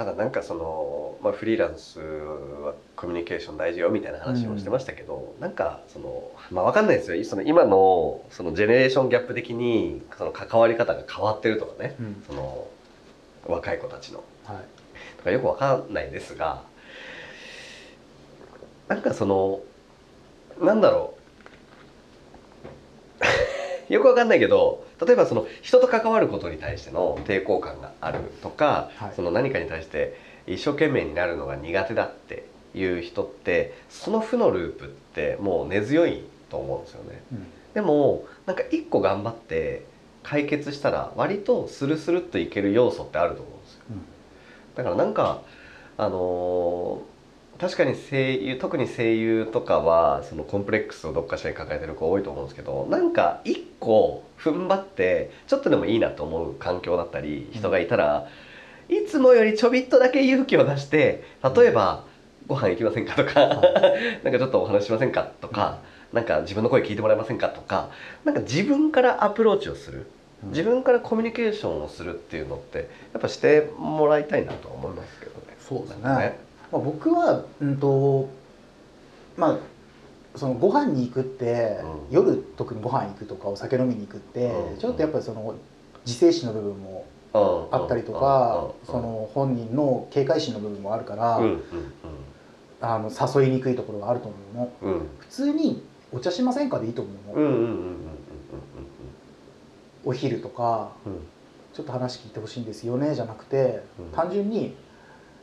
うん、ただなんかその、まあ、フリーランスはコミュニケーション大事よみたいな話をしてましたけど、なんかそのまあわかんないですよ。その今のそのジェネレーションギャップ的にその関わり方が変わってるとかね。うん。その若い子たちの。はい。とかよくわかんないですがなんかそのなんだろう。よくわかんないけど例えばその人と関わることに対しての抵抗感があるとか、はいその何かに対して一生懸命になるのが苦手だっていう人ってその負のループってもう根強いと思うんですよね。うんでもなんか一個頑張って解決したら割とスルスルっといける要素ってあると思うんですよ。うんだからなんかあのー確かに声優特に声優とかはそのコンプレックスをどっかしらに抱えてる子多いと思うんですけどなんか一個踏ん張ってちょっとでもいいなと思う環境だったり人がいたら、いつもよりちょびっとだけ勇気を出して例えば「ご飯行きませんか?」とか「なんかちょっとお話ししませんか?」とか、なんか自分の声聞いてもらえませんかとかなんか自分からアプローチをするうん自分からコミュニケーションをするっていうのってやっぱしてもらいたいなとは思いますけどね。そうですねまあ、僕はうんとまあそのご飯に行くって、うん。夜特にご飯行くとかお酒飲みに行くって、うん。ちょっとやっぱりその自制心の部分もうん。あったりとか、うん。その本人の警戒心の部分もあるから、あの誘いにくいところがあると思うの。うん。うん普通に「お茶しませんか?」でいいと思うの、お昼とかうんうん「ちょっと話聞いてほしいんですよね」じゃなくて、うん。単純に「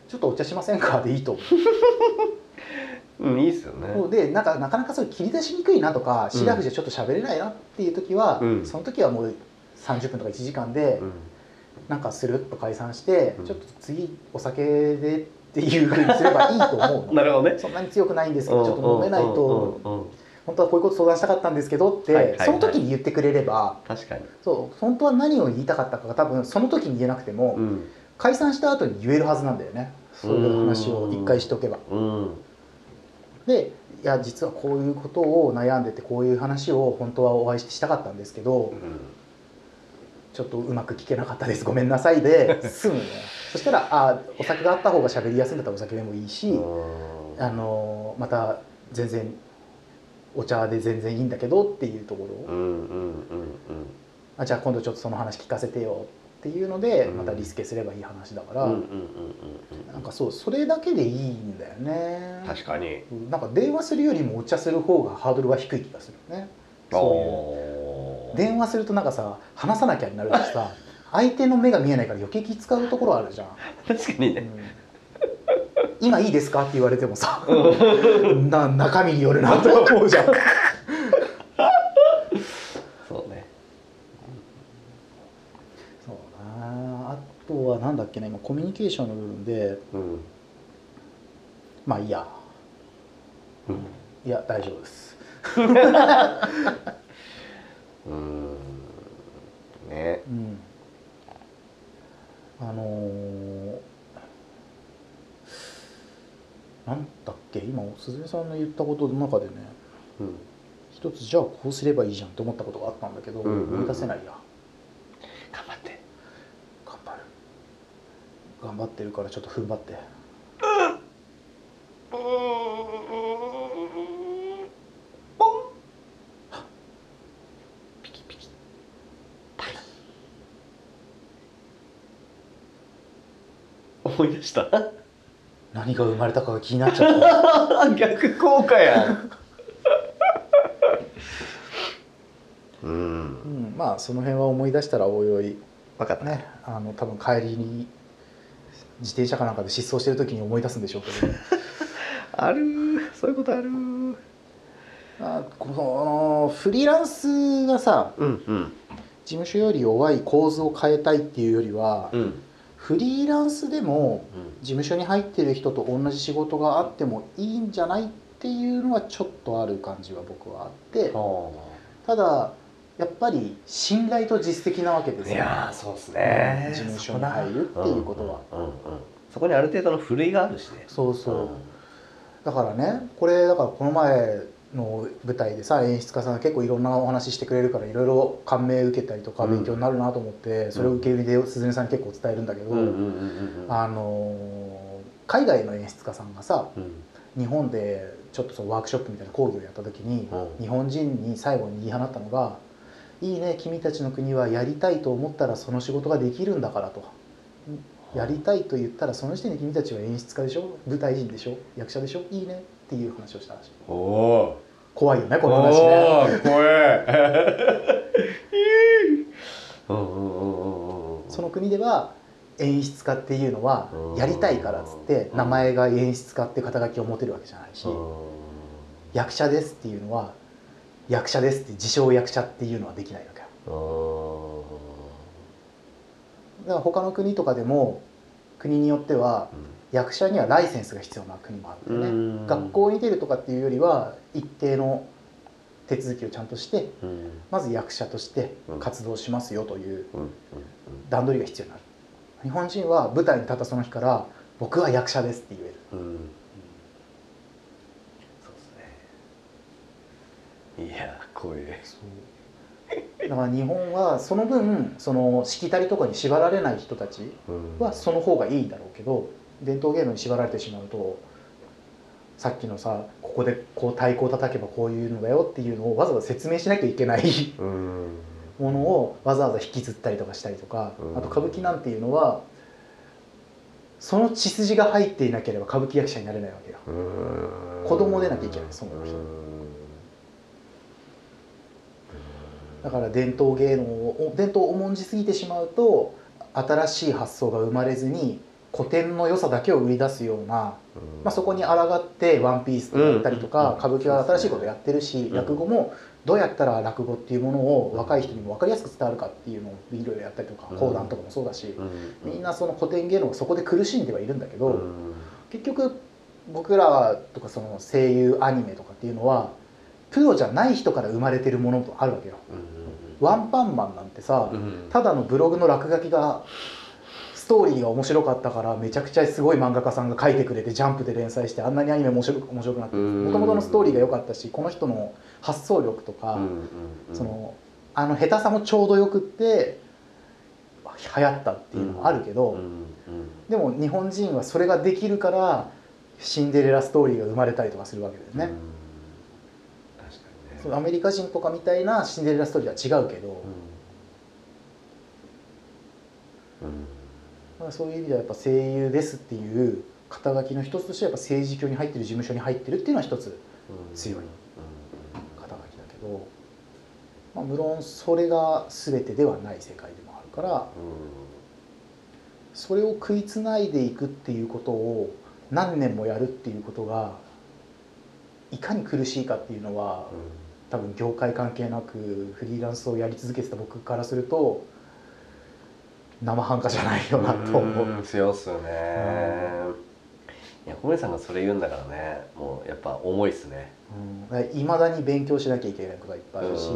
ちょっとお茶しませんか?」でいいと思う。うんいいっすよね。でなんかなかなかそれ切り出しにくいなとかシラフじゃちょっと喋れないなっていう時は、うん。その時はもう30分とか1時間でうん。なんかスルッと解散して、うん。ちょっと次お酒でっていうふうにすればいいと思うの。なるほどね。そんなに強くないんですけどちょっと飲めないと本当はこういうこと相談したかったんですけどって、はいはい。はい。その時に言ってくれれば確かに。そう本当は何を言いたかったかが多分その時に言えなくても、うん。解散した後に言えるはずなんだよねそういう話を一回しておけば。うん。でいや実はこういうことを悩んでてこういう話を本当はお会いしたかったんですけどちょっとうまく聞けなかったです。ごめんなさいで済むのよ。そしたらあお酒があった方が喋りやすいんだったらお酒でもいいし、うんあのまた全然お茶で全然いいんだけどっていうところ、うんうんうん。あじゃあ今度ちょっとその話聞かせてよっていうのでうん。またリスケすればいい話だから、なんかそうそれだけでいいんだよね。確かに。なんか電話するよりもお茶する方がハードルは低い気がするよね。そういう。電話するとなんかさ話さなきゃになるしさ 相手の目が見えないから余計気使うところあるじゃん、確かにね。うん。今いいですか？って言われてもさ。な中身によるなと思うじゃんそうね。そうなあとはなんだっけな今コミュニケーションの部分でうん。まあいいや。うん。いや大丈夫です。うん。ね。うん。あのーなんだっけ今鈴木さんの言ったことの中でねうん。一つじゃあこうすればいいじゃんって思ったことがあったんだけど、うんうんうん。思い出せないや頑張って。頑張る頑張ってるからちょっと踏ん張って。思い出した。何が生まれたかが気になっちゃった 逆効果やん。うん。うん、まあその辺は思い出したらおいおい分かった。ねあの多分帰りに自転車かなんかで失踪してる時に思い出すんでしょうけど、あるー。そういうことあるあ、このフリーランスがさうんうん。事務所より弱い構図を変えたいっていうよりは、うん。フリーランスでもうん。事務所に入ってる人と同じ仕事があってもいいんじゃないっていうのはちょっとある感じは僕はあって。ただやっぱり信頼と実績なわけですいよやーそうですね。事務所に入るっていうことは。うんうんうんそこにある程度のふるいがあるしね。そうそう、だからねこれだからこの前の舞台でさ演出家さんが結構いろんなお話ししてくれるからいろいろ感銘受けたりとかうん。勉強になるなと思って、それを受け売りで鈴音さんに結構伝えるんだけど、うんうんうんうん。あの海外の演出家さんがさうん。日本でちょっとそのワークショップみたいな講義をやった時に、うん。日本人に最後に言い放ったのが「いいね君たちの国はやりたいと思ったらその仕事ができるんだから」と。やりたいと言ったらその時点で君たちは演出家でしょ？舞台人でしょ？役者でしょ？いいね？っていう話をしたらしい。おお怖いよねーこの話ね。怖え。うんうんうんうんうん。その国では演出家っていうのはうんやりたいからっつって名前が演出家って肩書きを持てるわけじゃないしうん。役者ですっていうのは役者ですって自称役者っていうのはできないわけよ。だから他の国とかでも国によっては役者にはライセンスが必要な国もあるんだよね。うん。学校に出るとかっていうよりは一定の手続きをちゃんとしてうん。まず役者として活動しますよという段取りが必要になる。日本人は舞台に立ったその日から僕は役者ですって言える。うんうんそうですねいや怖えだから日本はその分そのしきたりとかに縛られない人たちうん。はその方がいいんだろうけど伝統芸能に縛られてしまうとさっきのさここでこう太鼓を叩けばこういうのだよっていうのをわざわざ説明しなきゃいけないうん。ものをわざわざ引きずったりとかしたりとかうん。あと歌舞伎なんていうのはその血筋が入っていなければ歌舞伎役者になれないわけよ。うん。子供でなきゃいけないその人うんだから伝統芸能を伝統を重んじすぎてしまうと新しい発想が生まれずに古典の良さだけを売り出すような、まあ、そこに抗って「ワンピースとやったりとか、うん。歌舞伎は新しいことやってるし、うん。落語もどうやったら落語っていうものを若い人にも分かりやすく伝わるかっていうのをいろいろやったりとかうん。講談とかもそうだし、うん。みんなその古典芸能がそこで苦しんではいるんだけど、うん。結局僕らとかその声優アニメとかっていうのはプロじゃない人から生まれてるものとあるわけよ。ワンパンマンなんてさ、うん。ただのブログの落書きがストーリーが面白かったからめちゃくちゃすごい漫画家さんが書いてくれてジャンプで連載してあんなにアニメ面白く面白くなってうん。もともとのストーリーが良かったしこの人の発想力とか、うんうんうん。そのあの下手さもちょうどよくって流行ったっていうのもあるけど、うんうんでも日本人はそれができるからシンデレラストーリーが生まれたりとかするわけだよね。アメリカ人とかみたいなシンデレラストーリーは違うけど、まあ、そういう意味ではやっぱ声優ですっていう肩書きの一つとしてやっぱ政治協に入ってる事務所に入ってるっていうのは一つうん強いうん肩書きだけど、まあ、無論それが全てではない世界でもあるからそれを食いつないでいくっていうことを何年もやるっていうことがいかに苦しいかっていうのは多分業界関係なくフリーランスをやり続けてた僕からすると生半可じゃないよなと思う。うん強っすよね。いや小森さんがそれ言うんだからねもうやっぱ重いっすね。いまだに勉強しなきゃいけないことがいっぱいあるし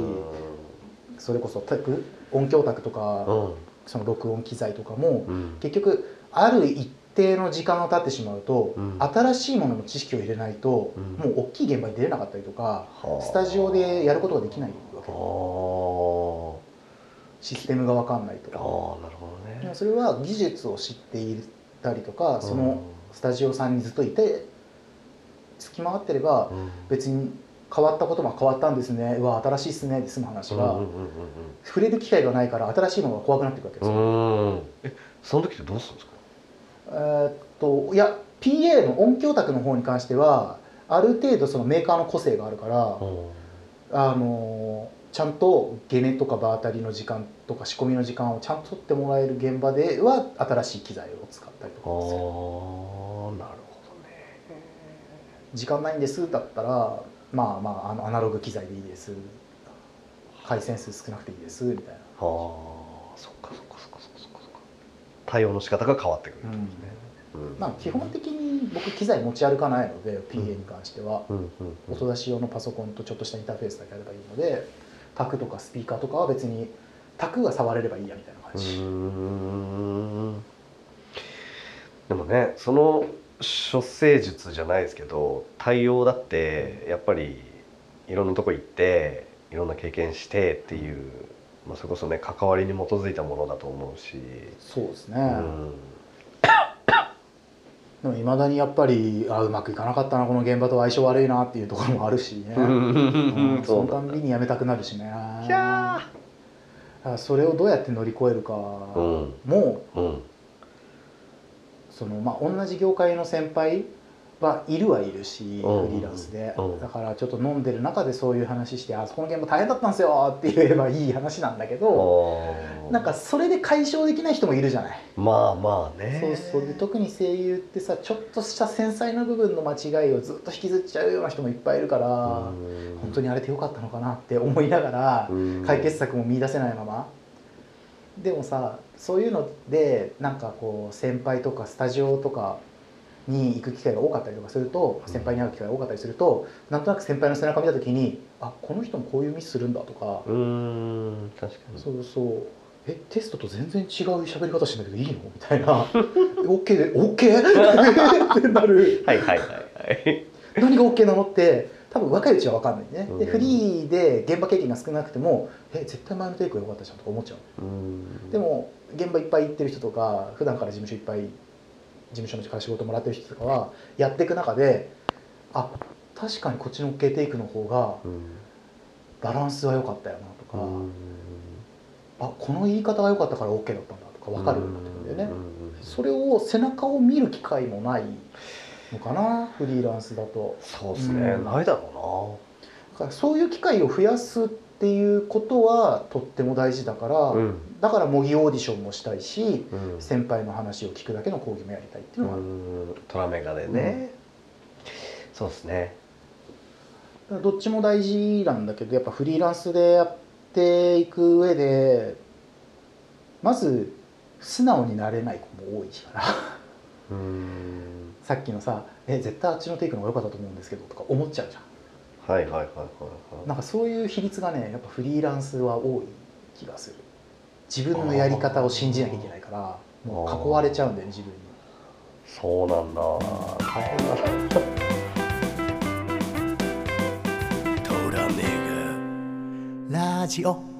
それこそ卓音響卓とかうん。その録音機材とかもうん。結局ある一定の時間が経ってしまうと、うん。新しいものの知識を入れないと、うん。もう大きい現場に出れなかったりとかはあ。スタジオでやることができないわけあ。システムが分かんないとああかなるほどね。でもそれは技術を知っていたりとかそのスタジオさんにずっといて付き回ってればうん。別に変わったことも変わったんですね。うわ新しいっすね。で済む話が、触れる機会がないから新しいものが怖くなっていくわけですよ、その時ってどうするんですか？えーっといや PA の音響卓の方に関してはある程度そのメーカーの個性があるから、あのちゃんとゲネとか場当たりの時間とか仕込みの時間をちゃんと取ってもらえる現場では新しい機材を使ったりとああかする。なるほどね。時間ないんですだったらまあまああのアナログ機材でいいです。回線数少なくていいですみたいな。ああそっかそっかそっかそっかそっか対応の仕方が変わってくるですね。うん。まあ基本的に僕機材持ち歩かないので PA に関しては、音出し用のパソコンとちょっとしたインターフェースだけあればいいのでタクとかスピーカーとかは別にタクが触れればいいやみたいな感うじ、でもねその処世術じゃないですけど対応だってやっぱりいろんなとこ行っていろんな経験してっていう、まあ、それこそね関わりに基づいたものだと思うし、そうですね、うん。でもいまだにやっぱりあうまくいかなかったなこの現場と相性悪いなっていうところもあるしね、うん。そのたんびに辞めたくなるしね。それをどうやって乗り越えるかうん。もうん。そのまあ同じ業界の先輩はいるはいるし、うんフリーランスで、うん。だからちょっと飲んでる中でそういう話して「あそこの現場大変だったんですよ」って言えばいい話なんだけどなんかそれで解消できない人もいるじゃない。まあまあね。そうそうで特に声優ってさちょっとした繊細な部分の間違いをずっと引きずっちゃうような人もいっぱいいるから、本当にあれでよかったのかなって思いながらうん。解決策も見出せないまま。でもさそういうのでなんかこう先輩とかスタジオとかに行く機会が多かったりとかすると先輩に会う機会が多かったりするとなんとなく先輩の背中見た時にあこの人もこういうミスするんだとかうーん確かに。そうそう。えテストと全然違う喋り方してんだけどいいの？みたいな。OK で OK? ってなる。はいはいはい。はい何が OK なのって多分若いうちは分かんないね。でうん。フリーで現場経験が少なくてもえ絶対前のテイクが良かったじゃんとか思っちゃう。うん。でも現場いっぱい行ってる人とか普段から事務所いっぱい事務所のから仕事もらってる人とかはやっていく中であ確かにこっちの OK テイクの方がうん。バランスは良かったよなとか、うん。あこの言い方が良かったから OK だったんだとか分かるようになってくるんだよね、うんそれを背中を見る機会もないのかなフリーランスだと。そうですね、うん。ないだろだからそういう機会を増やすっていうことはとっても大事だから、うん。だから模擬オーディションもしたいしうん。先輩の話を聞くだけの講義もやりたいっていうのがある、うん。トラメガでね、そうですね。どっちも大事なんだけどやっぱフリーランスでやっていく上でまず素直になれない子も多いから。うん。さっきのさ「え絶対あっちのテイクの方が良かったと思うんですけど」とか思っちゃうじゃんはいはいはいはいはい。なんかそういう比率がねやっぱフリーランスは多い気がする。自分のやり方を信じなきゃいけないからもう囲われちゃうんだよね自分に。そうなんだ。大変だ。なラジオ